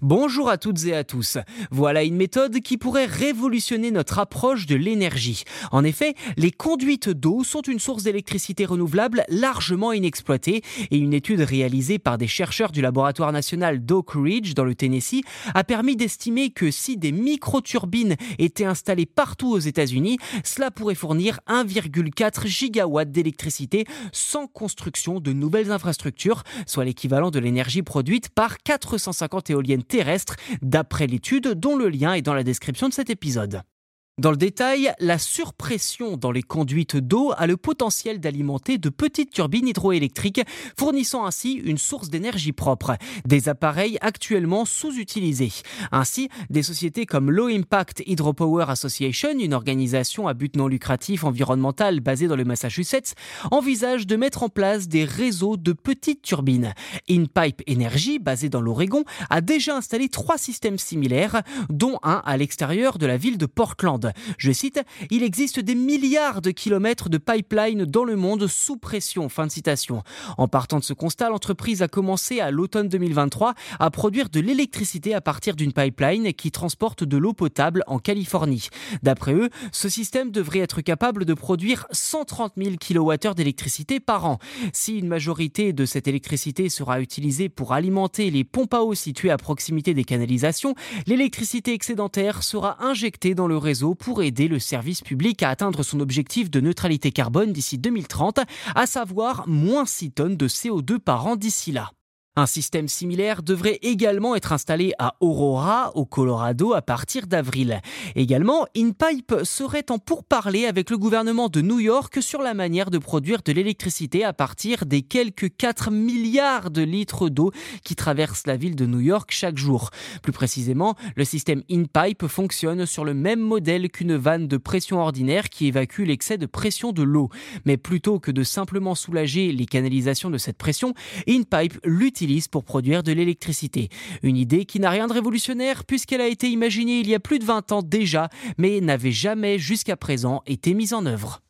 Bonjour à toutes et à tous. Voilà une méthode qui pourrait révolutionner notre approche de l'énergie. En effet, les conduites d'eau sont une source d'électricité renouvelable largement inexploitée et une étude réalisée par des chercheurs du laboratoire national d'Oak Ridge dans le Tennessee a permis d'estimer que si des micro-turbines étaient installées partout aux États-Unis, cela pourrait fournir 1,4 gigawatts d'électricité sans construction de nouvelles infrastructures, soit l'équivalent de l'énergie produite par 450 éoliennes terrestre, d'après l'étude dont le lien est dans la description de cet épisode. Dans le détail, la surpression dans les conduites d'eau a le potentiel d'alimenter de petites turbines hydroélectriques, fournissant ainsi une source d'énergie propre, des appareils actuellement sous-utilisés. Ainsi, des sociétés comme Low Impact Hydropower Association, une organisation à but non lucratif environnemental basée dans le Massachusetts, envisagent de mettre en place des réseaux de petites turbines. InPipe Energy, basé dans l'Oregon, a déjà installé trois systèmes similaires, dont un à l'extérieur de la ville de Portland. Je cite, Il existe des milliards de kilomètres de pipeline dans le monde sous pression. Fin de citation. En partant de ce constat, l'entreprise a commencé à l'automne 2023 à produire de l'électricité à partir d'une pipeline qui transporte de l'eau potable en Californie. D'après eux, ce système devrait être capable de produire 130 000 kWh d'électricité par an. Si une majorité de cette électricité sera utilisée pour alimenter les pompes à eau situées à proximité des canalisations, l'électricité excédentaire sera injectée dans le réseau pour aider le service public à atteindre son objectif de neutralité carbone d'ici 2030, à savoir moins 6 tonnes de CO2 par an d'ici là. Un système similaire devrait également être installé à Aurora, au Colorado, à partir d'avril. Également, InPipe serait en pourparlers avec le gouvernement de New York sur la manière de produire de l'électricité à partir des quelques 4 milliards de litres d'eau qui traversent la ville de New York chaque jour. Plus précisément, le système InPipe fonctionne sur le même modèle qu'une vanne de pression ordinaire qui évacue l'excès de pression de l'eau. Mais plutôt que de simplement soulager les canalisations de cette pression, InPipe l'utilise pour produire de l'électricité. Une idée qui n'a rien de révolutionnaire puisqu'elle a été imaginée il y a plus de 20 ans déjà, mais n'avait jamais jusqu'à présent été mise en œuvre.